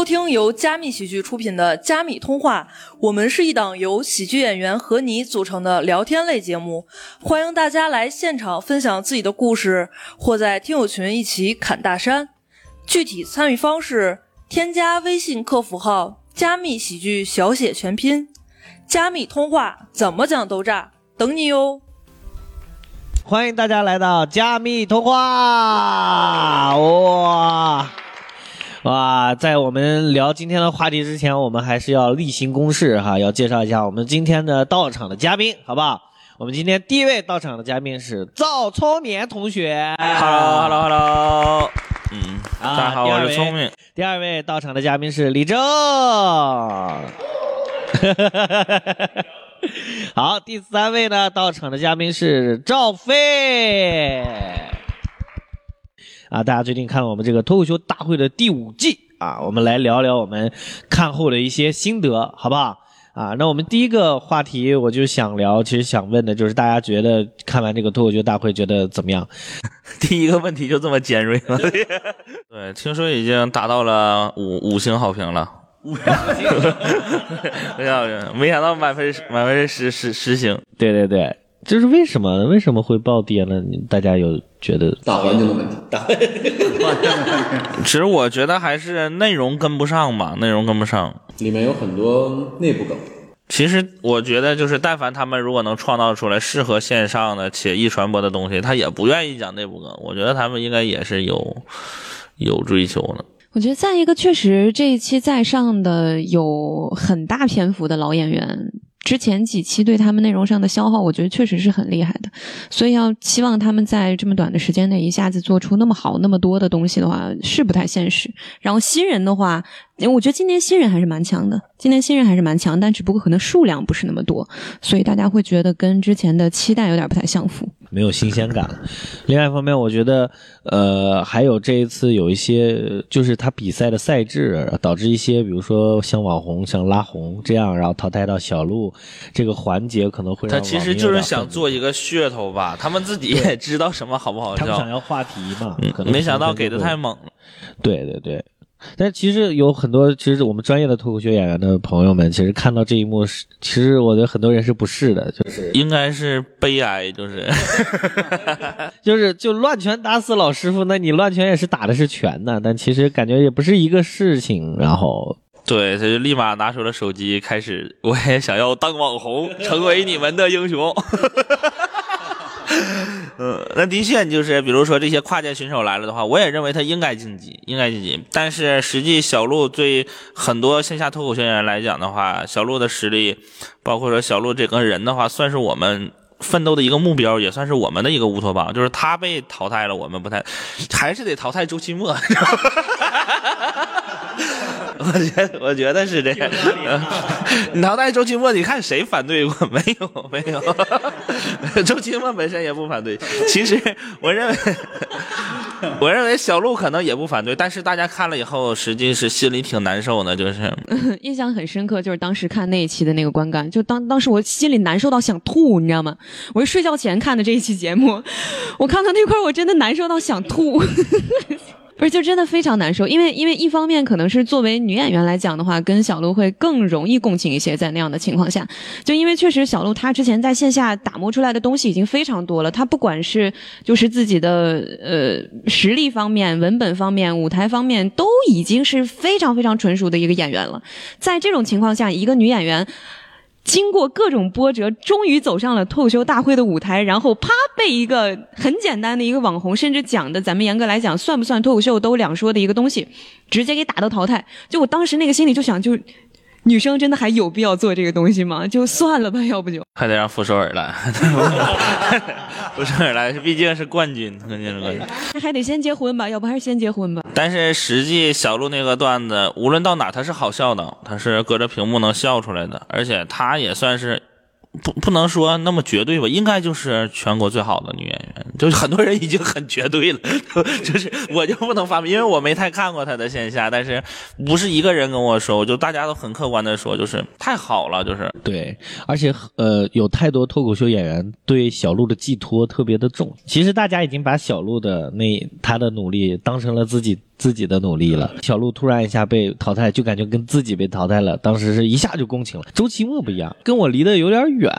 收听由加密喜剧出品的《加密通话》，我们是一档由喜剧演员和你组成的聊天类节目，欢迎大家来现场分享自己的故事，或在听友群一起侃大山。具体参与方式：添加微信客服号“加密喜剧”小写全拼，“加密通话”怎么讲都炸，等你哟！欢迎大家来到加密通话，哇 哇！在我们聊今天的话题之前，我们还是要例行公事哈，要介绍一下我们今天的到场的嘉宾，好不好？我们今天第一位到场的嘉宾是赵聪明同学。Hello，Hello，Hello，嗯，啊大家好，我是聪明。第二位到场的嘉宾是李正。好，第三位呢到场的嘉宾是赵飞。啊，大家最近看了我们这个脱口秀大会的第五季啊，我们来聊聊我们看后的一些心得，好不好？啊，那我们第一个话题我就想聊，其实想问的就是大家觉得看完这个脱口秀大会觉得怎么样？第一个问题就这么尖锐吗。对，听说已经达到了五五星好评了。没想到，没想到满分满分十十十星。对对对，就是为什么为什么会暴跌呢？大家有觉得？大环境的问题，其实我觉得还是内容跟不上吧，内容跟不上。里面有很多内部梗。其实我觉得，就是但凡他们如果能创造出来适合线上的且易传播的东西，他也不愿意讲内部梗。我觉得他们应该也是有有追求的。我觉得再一个，确实这一期在上的有很大篇幅的老演员，之前几期对他们内容上的消耗，我觉得确实是很厉害的。所以要期望他们在这么短的时间内一下子做出那么好那么多的东西的话，是不太现实。然后新人的话，我觉得今年新人还是蛮强的，今年新人还是蛮强，但只不过可能数量不是那么多，所以大家会觉得跟之前的期待有点不太相符。没有新鲜感了。另外一方面，我觉得，呃，还有这一次有一些，就是他比赛的赛制导致一些，比如说像网红、像拉红这样，然后淘汰到小鹿这个环节，可能会让他其实就是想做一个噱头吧，他们自己也知道什么好不好他们想，要话题嘛，可能嗯没想到给的的太猛了。对对对。但其实有很多，其实我们专业的脱口秀演员的朋友们，其实看到这一幕是，其实我觉得很多人是不适的，就是应该是悲哀，就是 就是就乱拳打死老师傅，那你乱拳也是打的是拳呢，但其实感觉也不是一个事情，然后对，他就立马拿出了手机，开始我也想要当网红，成为你们的英雄。嗯，那的确就是，比如说这些跨界选手来了的话，我也认为他应该晋级，应该晋级。但是实际小鹿对很多线下脱口秀演员来讲的话，小鹿的实力，包括说小鹿这个人的话，算是我们奋斗的一个目标，也算是我们的一个乌托邦。就是他被淘汰了，我们不太，还是得淘汰周奇墨。我觉得，我觉得是这样。你淘汰周奇墨，你看谁反对过？没有，没有。周奇墨本身也不反对。其实，我认为，我认为小鹿可能也不反对，但是大家看了以后，实际是心里挺难受的，就是。印象很深刻，就是当时看那一期的那个观感，就当当时我心里难受到想吐，你知道吗？我是睡觉前看的这一期节目，我看到那块我真的难受到想吐。不是，就真的非常难受，因为因为一方面可能是作为女演员来讲的话，跟小鹿会更容易共情一些，在那样的情况下，就因为确实小鹿她之前在线下打磨出来的东西已经非常多了，她不管是就是自己的呃实力方面、文本方面、舞台方面，都已经是非常非常纯熟的一个演员了。在这种情况下，一个女演员。经过各种波折，终于走上了脱口秀大会的舞台，然后啪被一个很简单的一个网红，甚至讲的咱们严格来讲算不算脱口秀都两说的一个东西，直接给打到淘汰。就我当时那个心里就想，就女生真的还有必要做这个东西吗？就算了吧，要不就还得让傅首尔来，傅首尔来，毕竟是冠军，关键是冠军。那还得先结婚吧，要不还是先结婚吧。但是实际小鹿那个段子，无论到哪他是好笑的，他是隔着屏幕能笑出来的，而且他也算是不不能说那么绝对吧，应该就是全国最好的女演员，就是很多人已经很绝对了，就是我就不能发表，因为我没太看过她的线下，但是不是一个人跟我说，我就大家都很客观的说，就是太好了，就是对，而且呃，有太多脱口秀演员对小鹿的寄托特别的重。其实大家已经把小鹿的那她的努力当成了自己自己的努力了。小鹿突然一下被淘汰，就感觉跟自己被淘汰了，当时是一下就共情了。周奇墨不一样，跟我离得有点远，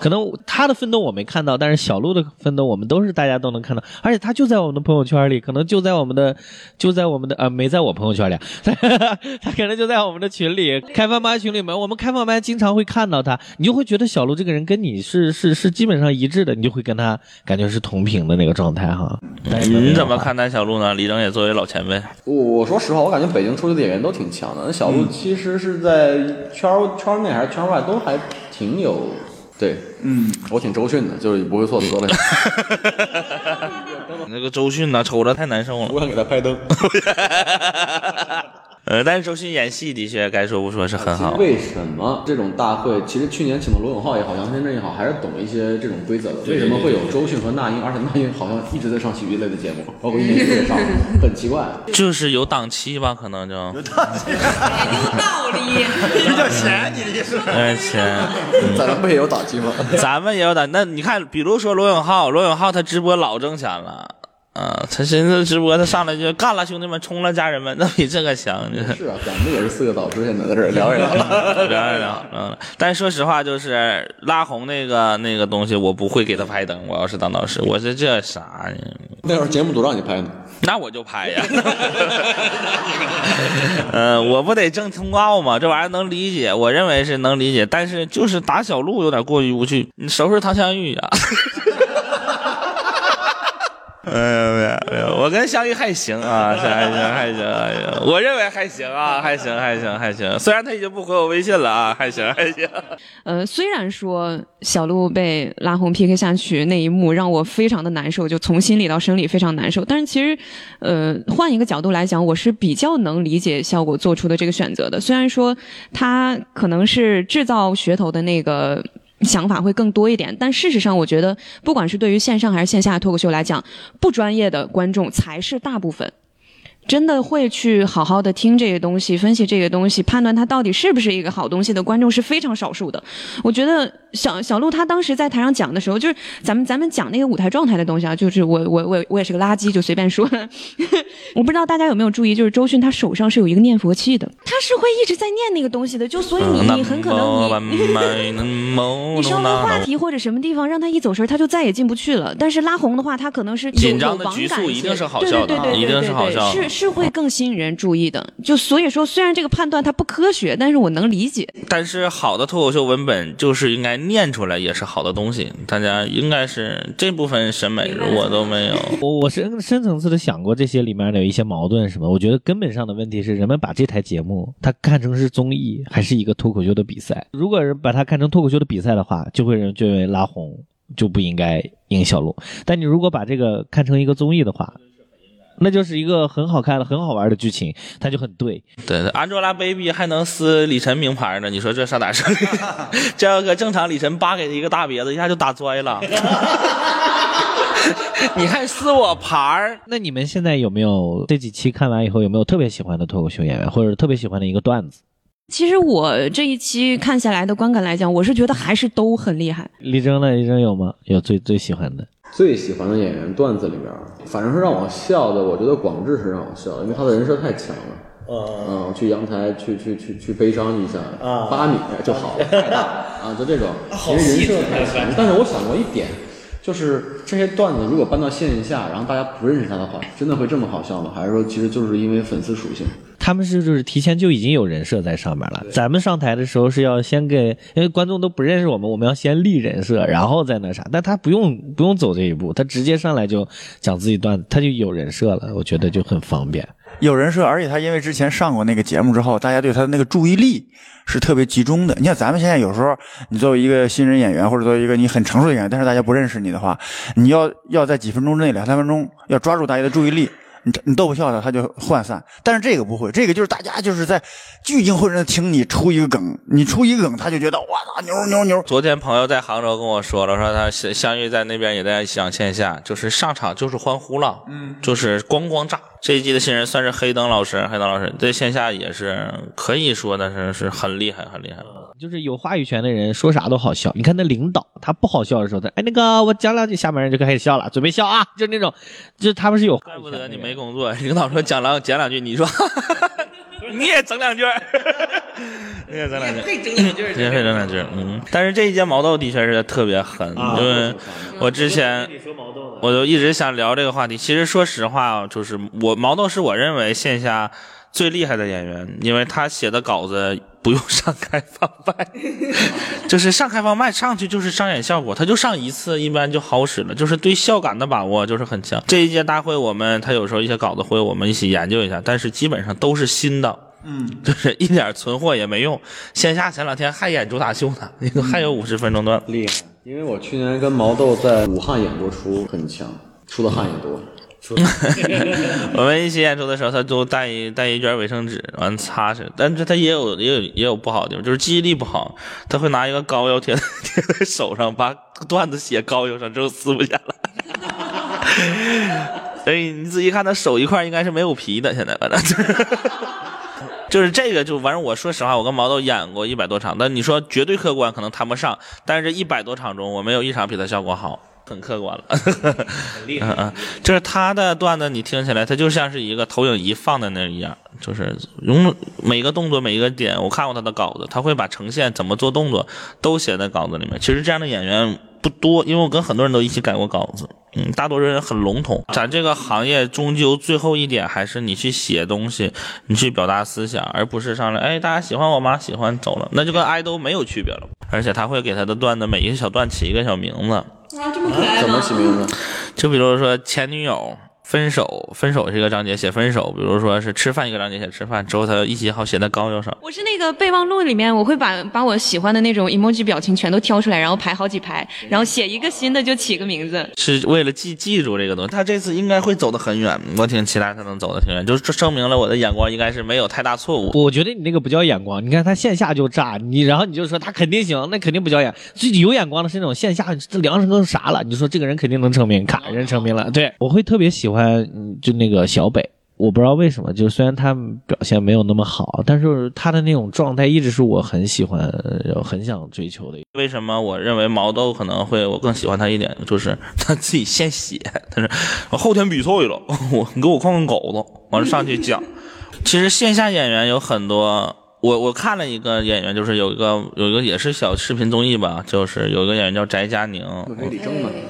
可能他的奋斗我没看到，但是小鹿的奋斗我们都是大家都能看到，而且他就在我们的朋友圈里，可能就在我们的就在我们的呃没在我朋友圈里啊，他可能就在我们的群里开放麦群里面，我们开放麦经常会看到他，你就会觉得小鹿这个人跟你是是是基本上一致的，你就会跟他感觉是同频的那个状态哈。你怎么看待小鹿呢？李征也作为老前辈，我我说实话，我感觉北京出去的演员都挺强的。那小鹿其实是在圈儿圈内还是圈外都还挺有。对，嗯，我挺周迅的，就是不会错词了。那个周迅呢，瞅着太难受了。我想给他拍灯。呃，但是周迅演戏的确该说不说是很好。为什么这种大会，其实去年请的罗永浩也好，杨天真也好，还是懂一些这种规则的。为什么会有周迅和那英？而且那英好像一直在上喜剧类的节目，包括一年一度也上，很奇怪。就是有档期吧，可能就。有档期。有道理。比较钱，你的意思？哎，钱。咱们不也有档期吗？咱们也有档。那你看，比如说罗永浩，罗永浩他直播老挣钱了。啊，他寻思直播，他上来就干了，兄弟们冲了，家人们，那比这个强。是啊，咱们也是四个导师，现在在这 聊一聊，聊一聊。嗯，但说实话，就是拉红那个那个东西，我不会给他拍灯。我要是当导师，我说这啥呢？那会儿节目组让你拍呢，那我就拍呀。嗯，我不得挣通告吗？这玩意儿能理解，我认为是能理解，但是就是打小鹿有点过于无趣。你收拾唐香玉呀？没有没有没有，我跟香玉还行啊，还行还行还行，我认为还行啊，还行还行还行。虽然他已经不回我微信了啊，还行还行。呃，虽然说小鹿被拉红 PK 下去那一幕让我非常的难受，就从心里到生理非常难受。但是其实，呃，换一个角度来讲，我是比较能理解效果做出的这个选择的。虽然说他可能是制造噱头的那个。想法会更多一点，但事实上，我觉得不管是对于线上还是线下脱口秀来讲，不专业的观众才是大部分。真的会去好好的听这些东西，分析这些东西，判断它到底是不是一个好东西的观众是非常少数的。我觉得小小鹿他当时在台上讲的时候，就是咱们咱们讲那个舞台状态的东西啊，就是我我我我也是个垃圾，就随便说。我不知道大家有没有注意，就是周迅他手上是有一个念佛器的，他是会一直在念那个东西的，就所以你你很可能你你稍微话题或者什么地方让他一走神，他就再也进不去了。但是拉红的话，他可能是紧张的局促一定是好笑的，一定是好笑是。是会更吸引人注意的，就所以说，虽然这个判断它不科学，但是我能理解。但是好的脱口秀文本就是应该念出来，也是好的东西。大家应该是这部分审美我都没有。我 我深深层次的想过这些里面的有一些矛盾什么。我觉得根本上的问题是，人们把这台节目它看成是综艺，还是一个脱口秀的比赛。如果是把它看成脱口秀的比赛的话，就会认为拉红就不应该赢小鹿。但你如果把这个看成一个综艺的话，那就是一个很好看的、很好玩的剧情，它就很对。对，Angelababy 还能撕李晨名牌呢，你说这上哪说？这要搁正常，李晨扒给他一个大别子，一下就打摔了。你还撕我牌儿？那你们现在有没有这几期看完以后，有没有特别喜欢的脱口秀演员，或者特别喜欢的一个段子？其实我这一期看下来的观感来讲，我是觉得还是都很厉害。李征呢？李征有吗？有最最喜欢的？最喜欢的演员段子里面，反正是让我笑的，我觉得广志是让我笑的，因为他的人设太强了。嗯，去阳台去去去去悲伤一下，八米就好了，太大 啊，就这种，其实人设太强。但是我想过一点，就是这些段子如果搬到线下，然后大家不认识他的话，真的会这么好笑吗？还是说其实就是因为粉丝属性？他们是就是提前就已经有人设在上面了。咱们上台的时候是要先给，因为观众都不认识我们，我们要先立人设，然后再那啥。但他不用不用走这一步，他直接上来就讲自己段子，他就有人设了，我觉得就很方便。有人设，而且他因为之前上过那个节目之后，大家对他的那个注意力是特别集中的。你像咱们现在有时候，你作为一个新人演员，或者作为一个你很成熟的演员，但是大家不认识你的话，你要要在几分钟之内、两三分钟要抓住大家的注意力。你你逗不笑他，他就涣散。但是这个不会，这个就是大家就是在聚精会神的听你出一个梗，你出一个梗，他就觉得哇操牛牛牛。昨天朋友在杭州跟我说了，说他相相遇在那边也在想线下，就是上场就是欢呼了，嗯，就是咣咣炸。这一季的新人算是黑灯老师，黑灯老师在线下也是可以说的是是很厉害，很厉害。就是有话语权的人说啥都好笑。你看那领导，他不好笑的时候，他哎那个我讲两句，下面人就开始笑了，准备笑啊，就那种，就他们是有。怪不得你没工作，领导说讲两讲两句，你说 你也整两句，你也整两句，会整两句，也会整两句，嗯。但是这一届毛豆的确是特别狠，因为我之前我就一直想聊这个话题。其实说实话啊，就是我毛豆是我认为线下最厉害的演员，因为他写的稿子。不用上开放麦，就是上开放麦上去就是上演效果，他就上一次一般就好使了，就是对笑感的把握就是很强。这一届大会我们他有时候一些稿子会我们一起研究一下，但是基本上都是新的，嗯，就是一点存货也没用。线下前两天还演主打秀呢，那个还有五十分钟段，厉害。因为我去年跟毛豆在武汉演过出，很强，出的汗也多。我们一起演出的时候，他都带一带一卷卫生纸，完擦去。但是他也有也有也有不好的地方，就是记忆力不好。他会拿一个膏药贴 贴在手上，把段子写膏药上之后撕不下来。所以你仔细看，他手一块应该是没有皮的。现在反正就是这个，就反正我说实话，我跟毛豆演过一百多场，但你说绝对客观可能谈不上。但是这一百多场中，我没有一场比他效果好。很客观了，很厉害。就是他的段子，你听起来，他就像是一个投影仪放在那一样，就是用每个动作、每一个点。我看过他的稿子，他会把呈现怎么做动作都写在稿子里面。其实这样的演员不多，因为我跟很多人都一起改过稿子。嗯，大多数人很笼统。咱这个行业终究最后一点还是你去写东西，你去表达思想，而不是上来哎大家喜欢我吗？喜欢走了，那就跟爱豆没有区别了。而且他会给他的段子每一个小段起一个小名字。啊，这么可爱怎么起名字？就比如说前女友。分手，分手是一个章节写分手，比如说是吃饭一个章节写吃饭，之后他一起好写在膏药上。我是那个备忘录里面，我会把把我喜欢的那种 emoji 表情全都挑出来，然后排好几排，然后写一个新的就起个名字，是为了记记住这个东西。他这次应该会走得很远，我挺期待他能走得挺远，就是证明了我的眼光应该是没有太大错误。我觉得你那个不叫眼光，你看他线下就炸你，然后你就说他肯定行，那肯定不叫眼。最有眼光的是那种线下这量成啥了？你说这个人肯定能成名，咔人成名了。对我会特别喜欢，就。那个小北，我不知道为什么，就虽然他表现没有那么好，但是他的那种状态一直是我很喜欢、很想追求的。为什么我认为毛豆可能会我更喜欢他一点，就是他自己现写，他说我后天比赛了，我你给我看看稿子，完了上去讲。其实线下演员有很多，我我看了一个演员，就是有一个有一个也是小视频综艺吧，就是有一个演员叫翟佳宁，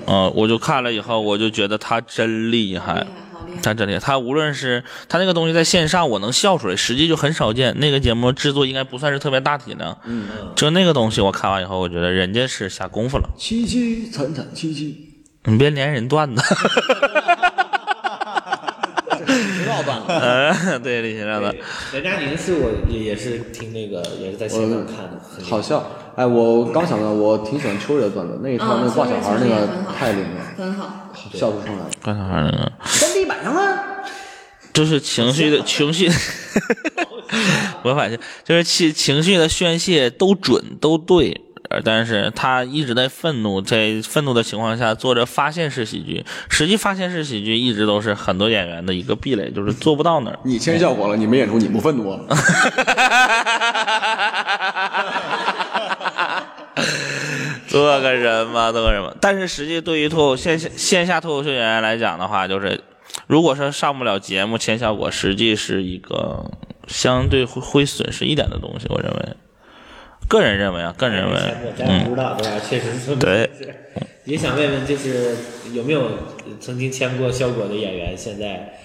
嗯，我就看了以后，我就觉得他真厉害。他真厉害，他无论是他那个东西在线上，我能笑出来，实际就很少见。那个节目制作应该不算是特别大体量，嗯，就那个东西，我看完以后，我觉得人家是下功夫了。凄凄惨惨戚戚，你别连人段子。知道段子，呃，对，李行亮的。任佳宁是我也也是听那个，也是在线上看的，好笑。哎，我刚想到，我挺喜欢秋月的段子，那一套那挂小孩那个太灵了，很好，笑出声来。挂小孩那个。在地板上啊。就是情绪的情绪，我发现就是情情绪的宣泄都准都对。但是他一直在愤怒，在愤怒的情况下做着发现式喜剧。实际发现式喜剧一直都是很多演员的一个壁垒，就是做不到那儿。你签效果了，你没演出，你不愤怒？做个人嘛，做个人嘛。但是实际对于脱口线下线下脱口秀演员来讲的话，就是如果说上不了节目签效果，实际是一个相对会会损失一点的东西，我认为。个人认为啊，个人认为，咱不知道对吧？确实是。对。也想问问，就是有没有曾经签过效果的演员，现在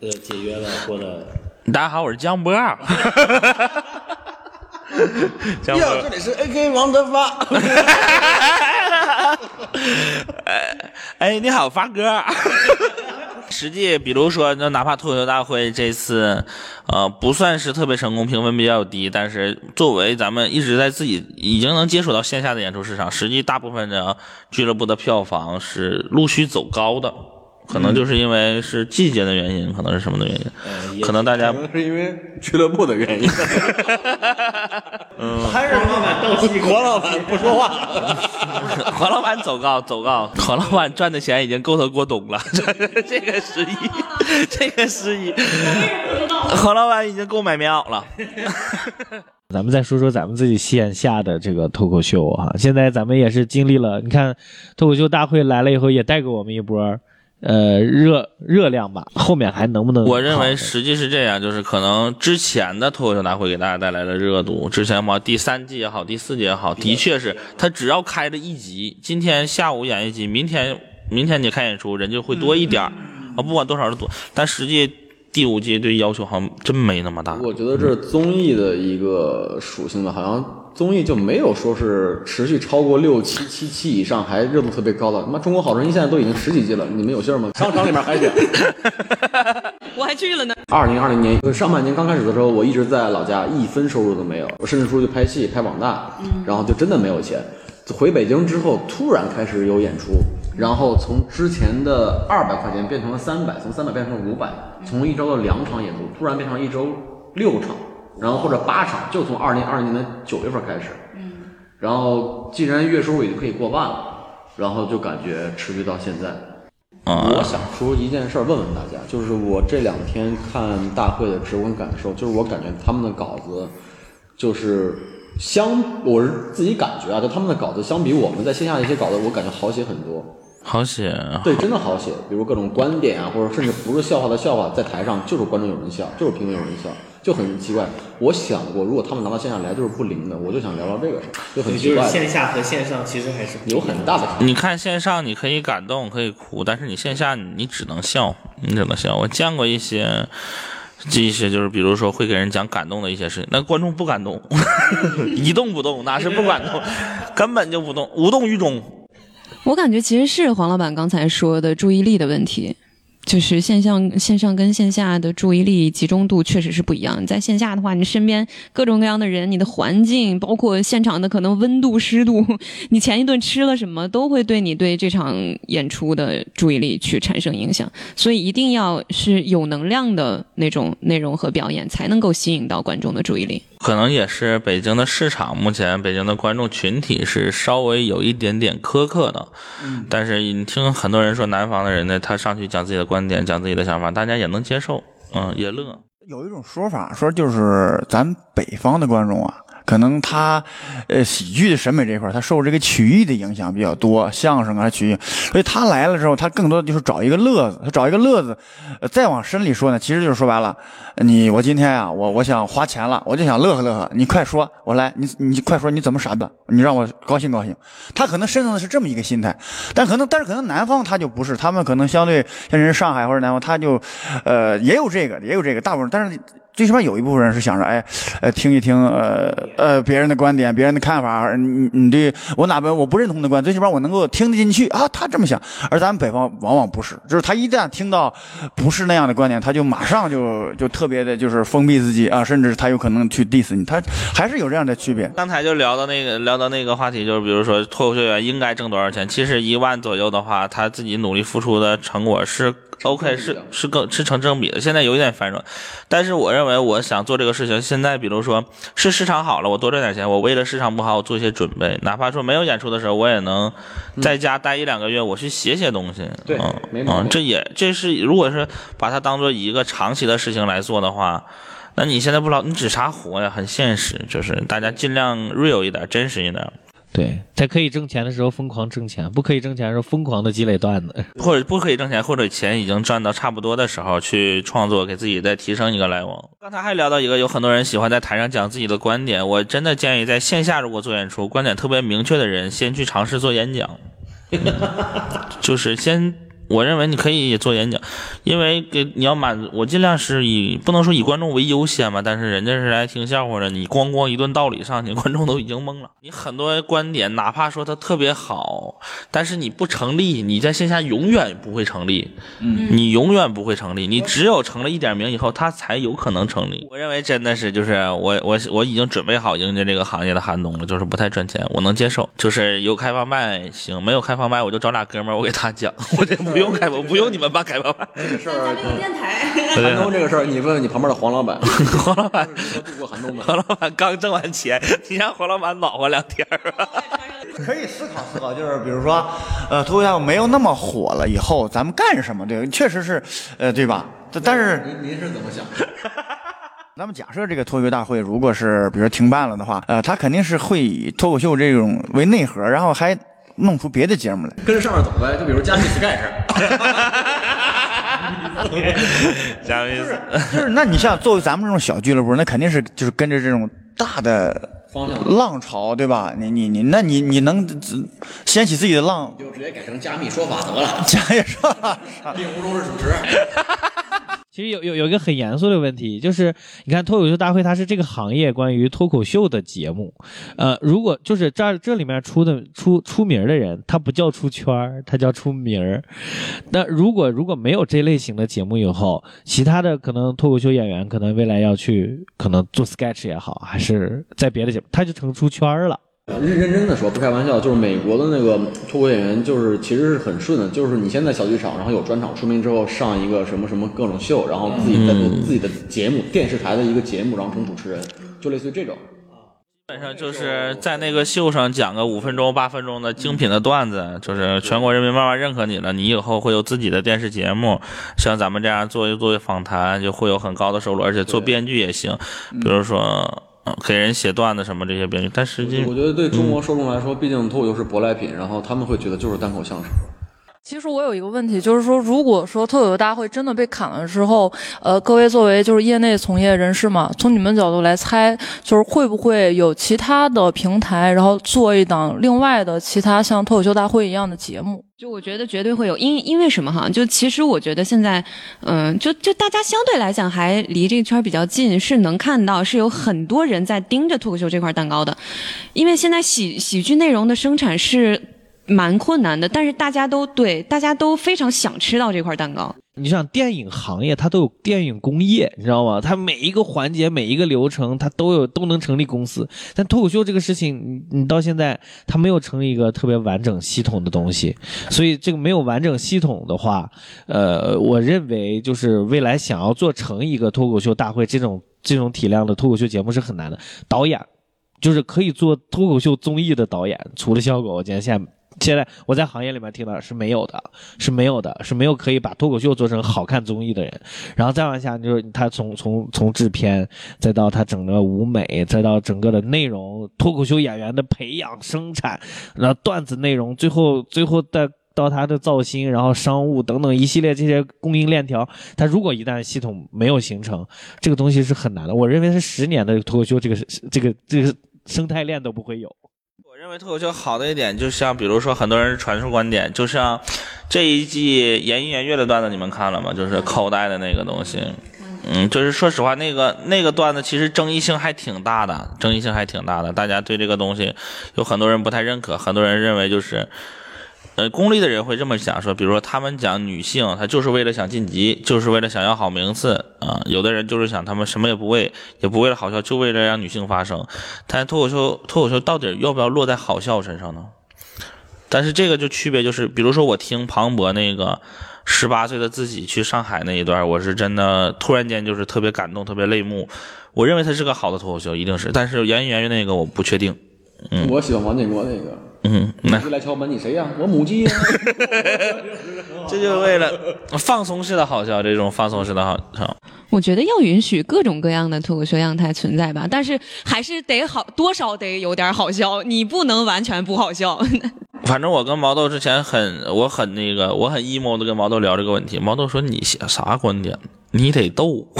呃解约了或者？大家好，我是江波。哈哈哈哈哈哈！这里是 AK 王德发。哈哈哈哈哈哈！哎，你好，发哥。实际，比如说，那哪怕脱口秀大会这次，呃，不算是特别成功，评分比较低，但是作为咱们一直在自己已经能接触到线下的演出市场，实际大部分的俱乐部的票房是陆续走高的，可能就是因为是季节的原因，可能是什么的原因，可能大家可能是因为俱乐部的原因。还是老板倒吸黄老板不说话。黄老板走高走高，黄老板赚的钱已经够他过冬了，这个失忆，这个失忆，黄老板已经够买棉袄了。咱们再说说咱们自己线下的这个脱口秀哈，现在咱们也是经历了，你看脱口秀大会来了以后，也带给我们一波。呃，热热量吧，后面还能不能？我认为实际是这样，就是可能之前的脱口秀大会给大家带来了热度，之前嘛第三季也好，第四季也好，的确是他只要开了一集，今天下午演一集，明天明天你看演出人就会多一点儿啊，不管多少是多，但实际第五季对要求好像真没那么大。我觉得这是综艺的一个属性吧，好像。综艺就没有说是持续超过六七七期以上还热度特别高的。他妈中国好声音现在都已经十几季了，你们有信儿吗？商场里面海选，我还去了呢。二零二零年上半年刚开始的时候，我一直在老家，一分收入都没有。我甚至出去拍戏、拍网大，然后就真的没有钱。回北京之后，突然开始有演出，然后从之前的二百块钱变成了三百，从三百变成了五百，从一周的两场演出突然变成一周六场。然后或者八场，就从二零二零年的九月份开始，嗯，然后既然月收入已经可以过万了，然后就感觉持续到现在。我想说一件事儿，问问大家，就是我这两天看大会的直观感受，就是我感觉他们的稿子，就是相，我是自己感觉啊，就他们的稿子相比我们在线下的一些稿子，我感觉好写很多。好写，对，真的好写。比如各种观点啊，或者甚至不是笑话的笑话，在台上就是观众有人笑，就是评委有人笑。就很奇怪，我想过，如果他们拿到线下来就是不灵的，我就想聊聊这个事儿，就很奇怪。就是线下和线上其实还是有很大的。你看线上你可以感动，可以哭，但是你线下你只能笑，你只能笑。我见过一些，一些就是比如说会给人讲感动的一些事情，那观众不感动，一动不动，哪是不感动，根本就不动，无动于衷。我感觉其实是黄老板刚才说的注意力的问题。就是线上线上跟线下的注意力集中度确实是不一样。你在线下的话，你身边各种各样的人，你的环境，包括现场的可能温度、湿度，你前一顿吃了什么，都会对你对这场演出的注意力去产生影响。所以一定要是有能量的那种内容和表演，才能够吸引到观众的注意力。可能也是北京的市场，目前北京的观众群体是稍微有一点点苛刻的。嗯，但是你听很多人说南方的人呢，他上去讲自己的观点，讲自己的想法，大家也能接受，嗯，也乐。有一种说法说，就是咱北方的观众啊。可能他，呃，喜剧的审美这块他受这个曲艺的影响比较多，相声啊曲艺，所以他来了之后，他更多的就是找一个乐子，他找一个乐子。呃再往深里说呢，其实就是说白了，你我今天啊，我我想花钱了，我就想乐呵乐呵，你快说，我来，你你快说你怎么闪的，你让我高兴高兴。他可能深层的是这么一个心态，但可能但是可能南方他就不是，他们可能相对像人上海或者南方，他就，呃，也有这个，也有这个，大部分，但是。最起码有一部分人是想着，哎，呃，听一听，呃呃，别人的观点，别人的看法，你你这我哪边我不认同的观点，最起码我能够听得进去啊。他这么想，而咱们北方往往不是，就是他一旦听到不是那样的观点，他就马上就就特别的，就是封闭自己啊，甚至他有可能去 diss 你，他还是有这样的区别。刚才就聊到那个聊到那个话题，就是比如说脱口秀演员应该挣多少钱？其实一万左右的话，他自己努力付出的成果是。OK 是是更是成正比的，现在有一点繁荣，但是我认为我想做这个事情，现在比如说是市场好了，我多赚点钱，我为了市场不好，我做一些准备，哪怕说没有演出的时候，我也能在家待一两个月，我去写写东西。对，嗯，这也这是如果是把它当做一个长期的事情来做的话，那你现在不知道你指啥活呀？很现实，就是大家尽量 real 一点，真实一点。对，在可以挣钱的时候疯狂挣钱，不可以挣钱的时候疯狂的积累段子，或者不可以挣钱，或者钱已经赚到差不多的时候去创作，给自己再提升一个来往。刚才还聊到一个，有很多人喜欢在台上讲自己的观点，我真的建议在线下如果做演出，观点特别明确的人，先去尝试做演讲，就是先。我认为你可以做演讲，因为给你要满足我尽量是以不能说以观众为优先吧，但是人家是来听笑话的，你咣咣一顿道理上去，观众都已经懵了。你很多观点哪怕说它特别好，但是你不成立，你在线下永远不会成立，嗯，你永远不会成立，你只有成了一点名以后，它才有可能成立。我认为真的是就是我我我已经准备好迎接这个行业的寒冬了，就是不太赚钱，我能接受，就是有开放麦行，没有开放麦我就找俩哥们儿我给他讲，我这不。不用开播，不用你们帮开播。这个事儿，电台。寒冬这个事儿，你问问你旁边的黄老板，黄老板，如何度过寒冬的？黄老板刚挣完钱，你让黄老板暖和两天。可以思考思考，就是比如说，呃，脱口秀没有那么火了以后，咱们干什么？对，确实是，呃，对吧？但但是您您是怎么想？咱们假设这个脱口秀大会如果是比如说停办了的话，呃，他肯定是会以脱口秀这种为内核，然后还弄出别的节目来。跟着上面走呗，就比如加密 Sketch，啥意思？就是那你像作为咱们这种小俱乐部，那肯定是就是跟着这种大的方向浪潮，对吧？你你你，那你你能呃掀起自己的浪，就直接改成加密说法得了。加密说法？令狐冲是主持，其实有有有一个很严肃的问题，就是你看脱口秀大会，它是这个行业关于脱口秀的节目，呃，如果就是这这里面出的出出名的人，他不叫出圈儿，他叫出名儿。那如果如果没有这类型的节目以后，其他的可能脱口秀演员可能未来要去可能做 sketch 也好，还是在别的节目，他就成出圈儿了。认认真的说，不开玩笑，就是美国的那个脱口演员，就是其实是很顺的，就是你先在小剧场，然后有专场出名之后，上一个什么什么各种秀，然后自己在做自己的节目，电视台的一个节目，然后成主持人，就类似于这种。基本上就是在那个秀上讲个五分钟、八分钟的精品的段子，就是全国人民慢慢认可你了，你以后会有自己的电视节目，像咱们这样做一做访谈，就会有很高的收入，而且做编剧也行，比如说给人写段子什么这些编剧，但实际我觉得对中国受众来说，毕竟脱口秀是舶来品，然后他们会觉得就是单口相声。其实我有一个问题，就是说，如果说脱口秀大会真的被砍了之后，呃，各位作为就是业内从业人士嘛，从你们角度来猜，就是会不会有其他的平台，然后做一档另外的其他像脱口秀大会一样的节目？就我觉得绝对会有，因因为什么哈？就其实我觉得现在，嗯、就就大家相对来讲还离这个圈比较近，是能看到是有很多人在盯着脱口秀这块蛋糕的，因为现在喜喜剧内容的生产是蛮困难的，但是大家都对大家都非常想吃到这块蛋糕。你想电影行业，它都有电影工业，你知道吗？它每一个环节、每一个流程，它都有都能成立公司。但脱口秀这个事情，你你到现在它没有成立一个特别完整系统的东西，所以这个没有完整系统的话，呃，我认为就是未来想要做成一个脱口秀大会这种这种体量的脱口秀节目是很难的。导演就是可以做脱口秀综艺的导演，除了小狗，我今天现在。现在我在行业里面听到是没有的，是没有的，是没有可以把脱口秀做成好看综艺的人。然后再往下就是他从从从制片，再到他整个舞美，再到整个的内容，脱口秀演员的培养、生产，然后段子内容，最后最后再到他的造型，然后商务等等一系列这些供应链条，他如果一旦系统没有形成，这个东西是很难的。我认为是十年的脱口秀这个这个这个生态链都不会有。认为脱口秀好的一点，就像比如说很多人传授观点，就像这一季言音言月的段子，你们看了吗？就是口袋的那个东西。嗯，就是说实话，那个那个段子其实争议性还挺大的，争议性还挺大的。大家对这个东西有很多人不太认可，很多人认为就是，呃，功利的人会这么想说，比如说他们讲女性，她就是为了想晋级，就是为了想要好名次啊、有的人就是想他们什么也不为，也不为了好笑，就为了让女性发声。但脱口秀，脱口秀到底要不要落在好笑身上呢？但是这个就区别就是，比如说我听庞博那个十八岁的自己去上海那一段，我是真的突然间就是特别感动，特别泪目。我认为他是个好的脱口秀，一定是。但是言语言语那个我不确定。嗯我喜欢王建国那个，嗯，那谁来敲门？你谁呀？我母鸡呀。这就是为了放松式的好笑，这种放松式的好笑。我觉得要允许各种各样的脱口秀样态存在吧，但是还是得好多少得有点好笑，你不能完全不好笑。反正我跟毛豆之前很，我很那个，我很 emo 的跟毛豆聊这个问题。毛豆说：“你写啥观点？你得逗。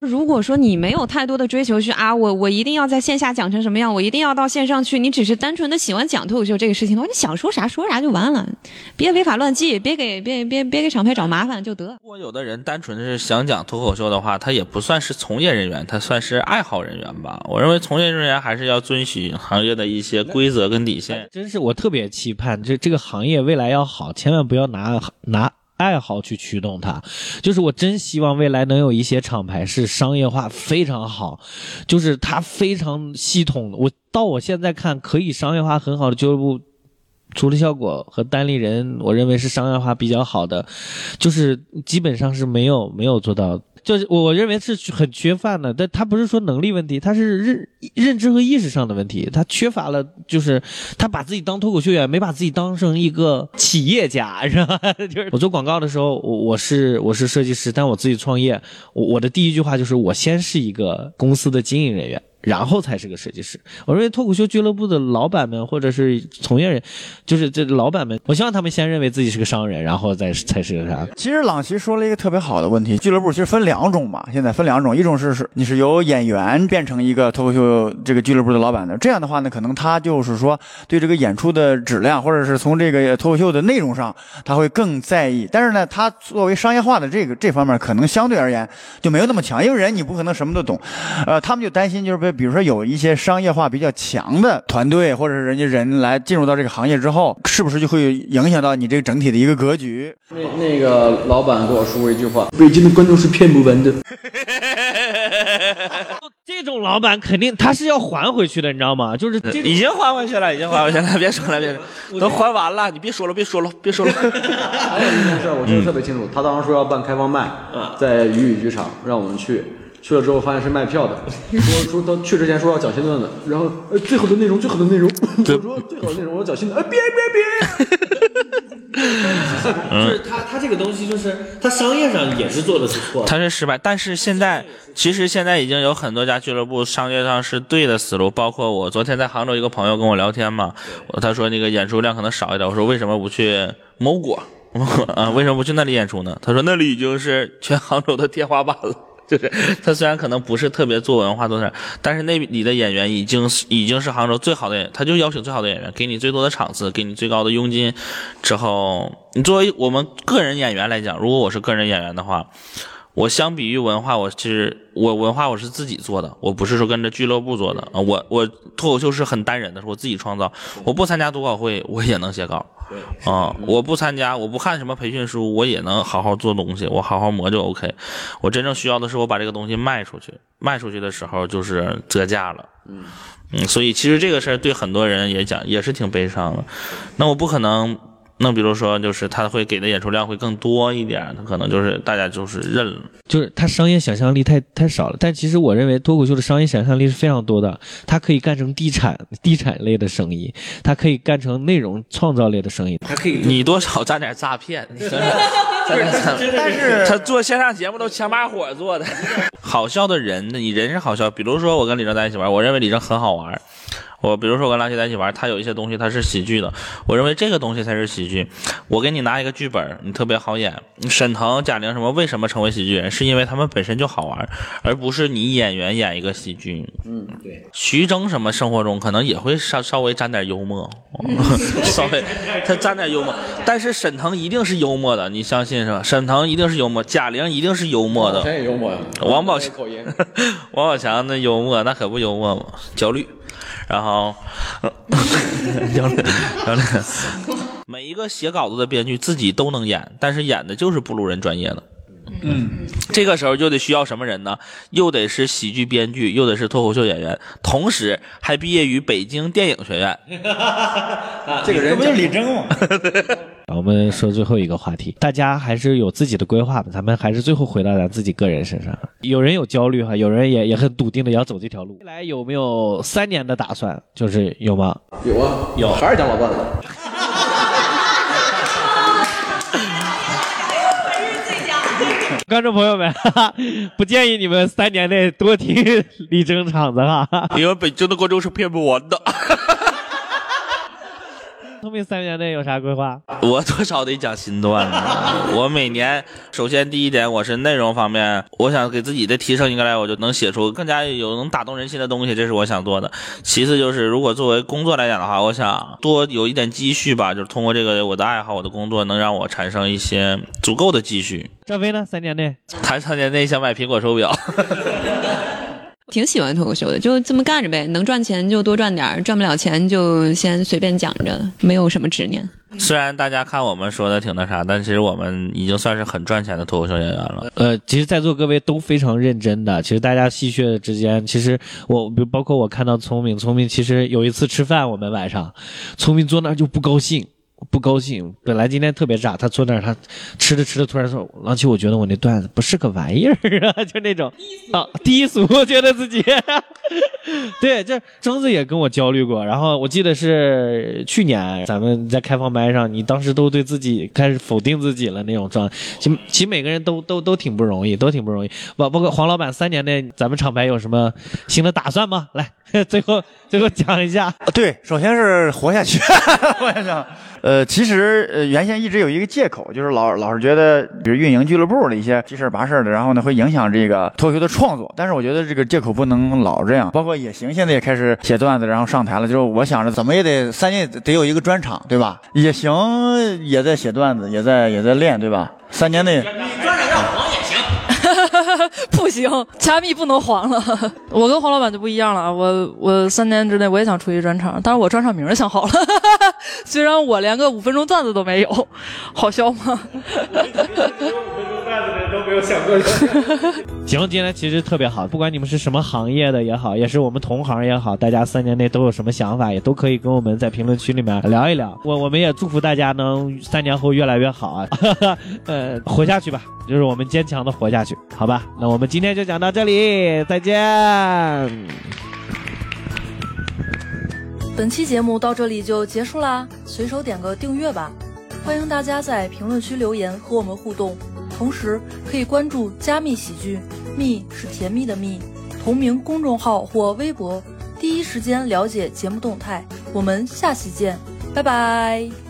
如果说你没有太多的追求去啊，我我一定要在线下讲成什么样，我一定要到线上去，你只是单纯的喜欢讲脱口秀这个事情的话，你想说啥说啥就完了，别违法乱纪，别给别别别给厂牌找麻烦就得。如果有的人单纯的是想讲脱口秀的话，他也不算是从业人员，他算是爱好人员吧。我认为从业人员还是要遵循行业的一些规则跟底线。真是我特别期盼这这个行业未来要好，千万不要拿拿爱好去驱动它。就是我真希望未来能有一些厂牌是商业化非常好，就是它非常系统。我到我现在看可以商业化很好的俱乐部。助力效果和单立人，我认为是商业化比较好的，就是基本上是没有没有做到。就是我认为是很缺乏的，但他不是说能力问题，他是认认知和意识上的问题，他缺乏了，就是他把自己当脱口秀演员，没把自己当成一个企业家，是吧？就是我做广告的时候，我我是我是设计师，但我自己创业，我我的第一句话就是我先是一个公司的经营人员。然后才是个设计师。我认为脱口秀俱乐部的老板们或者是从业人，就是这老板们，我希望他们先认为自己是个商人，然后再才是个啥。其实朗奇说了一个特别好的问题，俱乐部其实分两种嘛，现在分两种，一种是是你是由演员变成一个脱口秀这个俱乐部的老板的，这样的话呢，可能他就是说对这个演出的质量，或者是从这个脱口秀的内容上，他会更在意。但是呢，他作为商业化的这个这方面，可能相对而言就没有那么强，因为人你不可能什么都懂。呃，他们就担心就是被。比如说有一些商业化比较强的团队，或者是人家人来进入到这个行业之后，是不是就会影响到你这个整体的一个格局？那那个老板跟我说过一句话：“北京的观众是骗不完的。”这种老板肯定他是要还回去的，你知道吗？就是已经还回去了，已经还回去了，别说了，别说，都还完了，你别说了，别说了，别说了。还有一件事我记得特别清楚，他当时说要办开放麦，在鱼语剧场让我们去。去了之后发现是卖票的，说说他去之前说要讲新段子，然后呃最好的内容最好 的内容，我说最好的内容我要讲新的，哎别别别，就是他他这个东西就是他商业上也是做的是错，他是失败，但是现在其实现在已经有很多家俱乐部商业上是对的思路，包括我昨天在杭州一个朋友跟我聊天嘛，他说那个演出量可能少一点，我说为什么不去某果 啊？为什么不去那里演出呢？他说那里已经是全杭州的天花板了。就是他虽然可能不是特别做文化做事但是那里的演员已经已经是杭州最好的演员，他就邀请最好的演员，给你最多的场次，给你最高的佣金。之后，你作为我们个人演员来讲，如果我是个人演员的话，我相比于文化，我其实我文化我是自己做的，我不是说跟着俱乐部做的啊。我我脱口秀是很单人的，是我自己创造。我不参加读稿会，我也能写稿。啊！我不参加，我不看什么培训书，我也能好好做东西，我好好磨就 OK。我真正需要的是我把这个东西卖出去，卖出去的时候就是折价了。嗯嗯，所以其实这个事儿对很多人也讲也是挺悲伤的。那我不可能。那比如说，就是他会给的演出量会更多一点，他可能就是大家就是认了，就是他商业想象力太太少了。但其实我认为脱口秀的商业想象力是非常多的，它可以干成地产地产类的生意，它可以干成内容创造类的生意，它可以。你多少沾点诈骗，但是他做线上节目都强把火做的，好笑的人，你人是好笑。比如说我跟李正在一起玩，我认为李正很好玩。我比如说我跟拉奇在一起玩，他有一些东西他是喜剧的，我认为这个东西才是喜剧。我给你拿一个剧本，你特别好演。沈腾、贾玲什么为什么成为喜剧人？是因为他们本身就好玩，而不是你演员演一个喜剧。嗯，对。徐峥什么生活中可能也会稍稍微沾点幽默 稍微他沾点幽默，但是沈腾一定是幽默的，你相信是吧？沈腾一定是幽默，贾玲一定是幽默的。王宝强，王宝强那幽默那可不幽默吗？焦虑。然后，杨磊，杨磊，每一个写稿子的编剧自己都能演，但是演的就是不如人专业的。嗯，这个时候就得需要什么人呢？又得是喜剧编剧，又得是脱口秀演员，同时还毕业于北京电影学院。这个人不就是李征吗？我们说最后一个话题，大家还是有自己的规划的。咱们还是最后回到咱自己个人身上。有人有焦虑哈，有人也也很笃定的要走这条路。未来有没有三年的打算？就是有吗？有啊，有，还是讲老段子。观众朋友们，哈哈不建议你们三年内多听李征场子哈，因为北京的观众是骗不完的。聪明三年内有啥规划？我多少得讲新段子。我每年，首先第一点，我是内容方面，我想给自己的提升一个来，我就能写出更加有能打动人心的东西，这是我想做的。其次就是，如果作为工作来讲的话，我想多有一点积蓄吧，就是通过这个我的爱好，我的工作能让我产生一些足够的积蓄。赵飞呢？三年内？他三年内想买苹果手表。挺喜欢脱口秀的，就这么干着呗，能赚钱就多赚点儿，赚不了钱就先随便讲着，没有什么执念。虽然大家看我们说的挺那啥，但其实我们已经算是很赚钱的脱口秀演员了。呃，其实，在座各位都非常认真的。其实大家戏谑之间，其实我，比如包括我看到聪明，聪明其实有一次吃饭，我们晚上，聪明坐那儿就不高兴。不高兴，本来今天特别炸，他坐那儿，他吃着吃着，突然说：“郎奇，我觉得我那段子不是个玩意儿啊，就那种啊低俗，觉得自己。对，这征子也跟我焦虑过。然后我记得是去年咱们在开放麦上，你当时都对自己开始否定自己了那种状，其其实每个人都都都挺不容易，都挺不容易。包包括黄老板三年内，咱们厂牌有什么新的打算吗？来，最后最后讲一下。对，首先是活下去，活下去。呃，其实呃，原先一直有一个借口，就是老老是觉得，比如运营俱乐部的一些七事八事的，然后呢会影响这个脱口秀的创作。但是我觉得这个借口不能老这样。包括也行现在也开始写段子，然后上台了。就是我想着怎么也得三年得有一个专场，对吧？也行也在写段子，也在也在练，对吧？三年内。不行，加密不能黄了。我跟黄老板就不一样了，我我三年之内我也想出一专场，但是我专场名想好了。虽然我连个五分钟段子都没有，好笑吗？都没有想过。行，今天其实特别好，不管你们是什么行业的也好，也是我们同行也好，大家三年内都有什么想法，也都可以跟我们在评论区里面聊一聊。我我们也祝福大家能三年后越来越好啊，呃，活下去吧，就是我们坚强的活下去，好吧？那我们今天就讲到这里，再见。本期节目到这里就结束啦，随手点个订阅吧，欢迎大家在评论区留言和我们互动。同时可以关注加密喜剧，蜜是甜蜜的蜜，同名公众号或微博，第一时间了解节目动态。我们下期见，拜拜。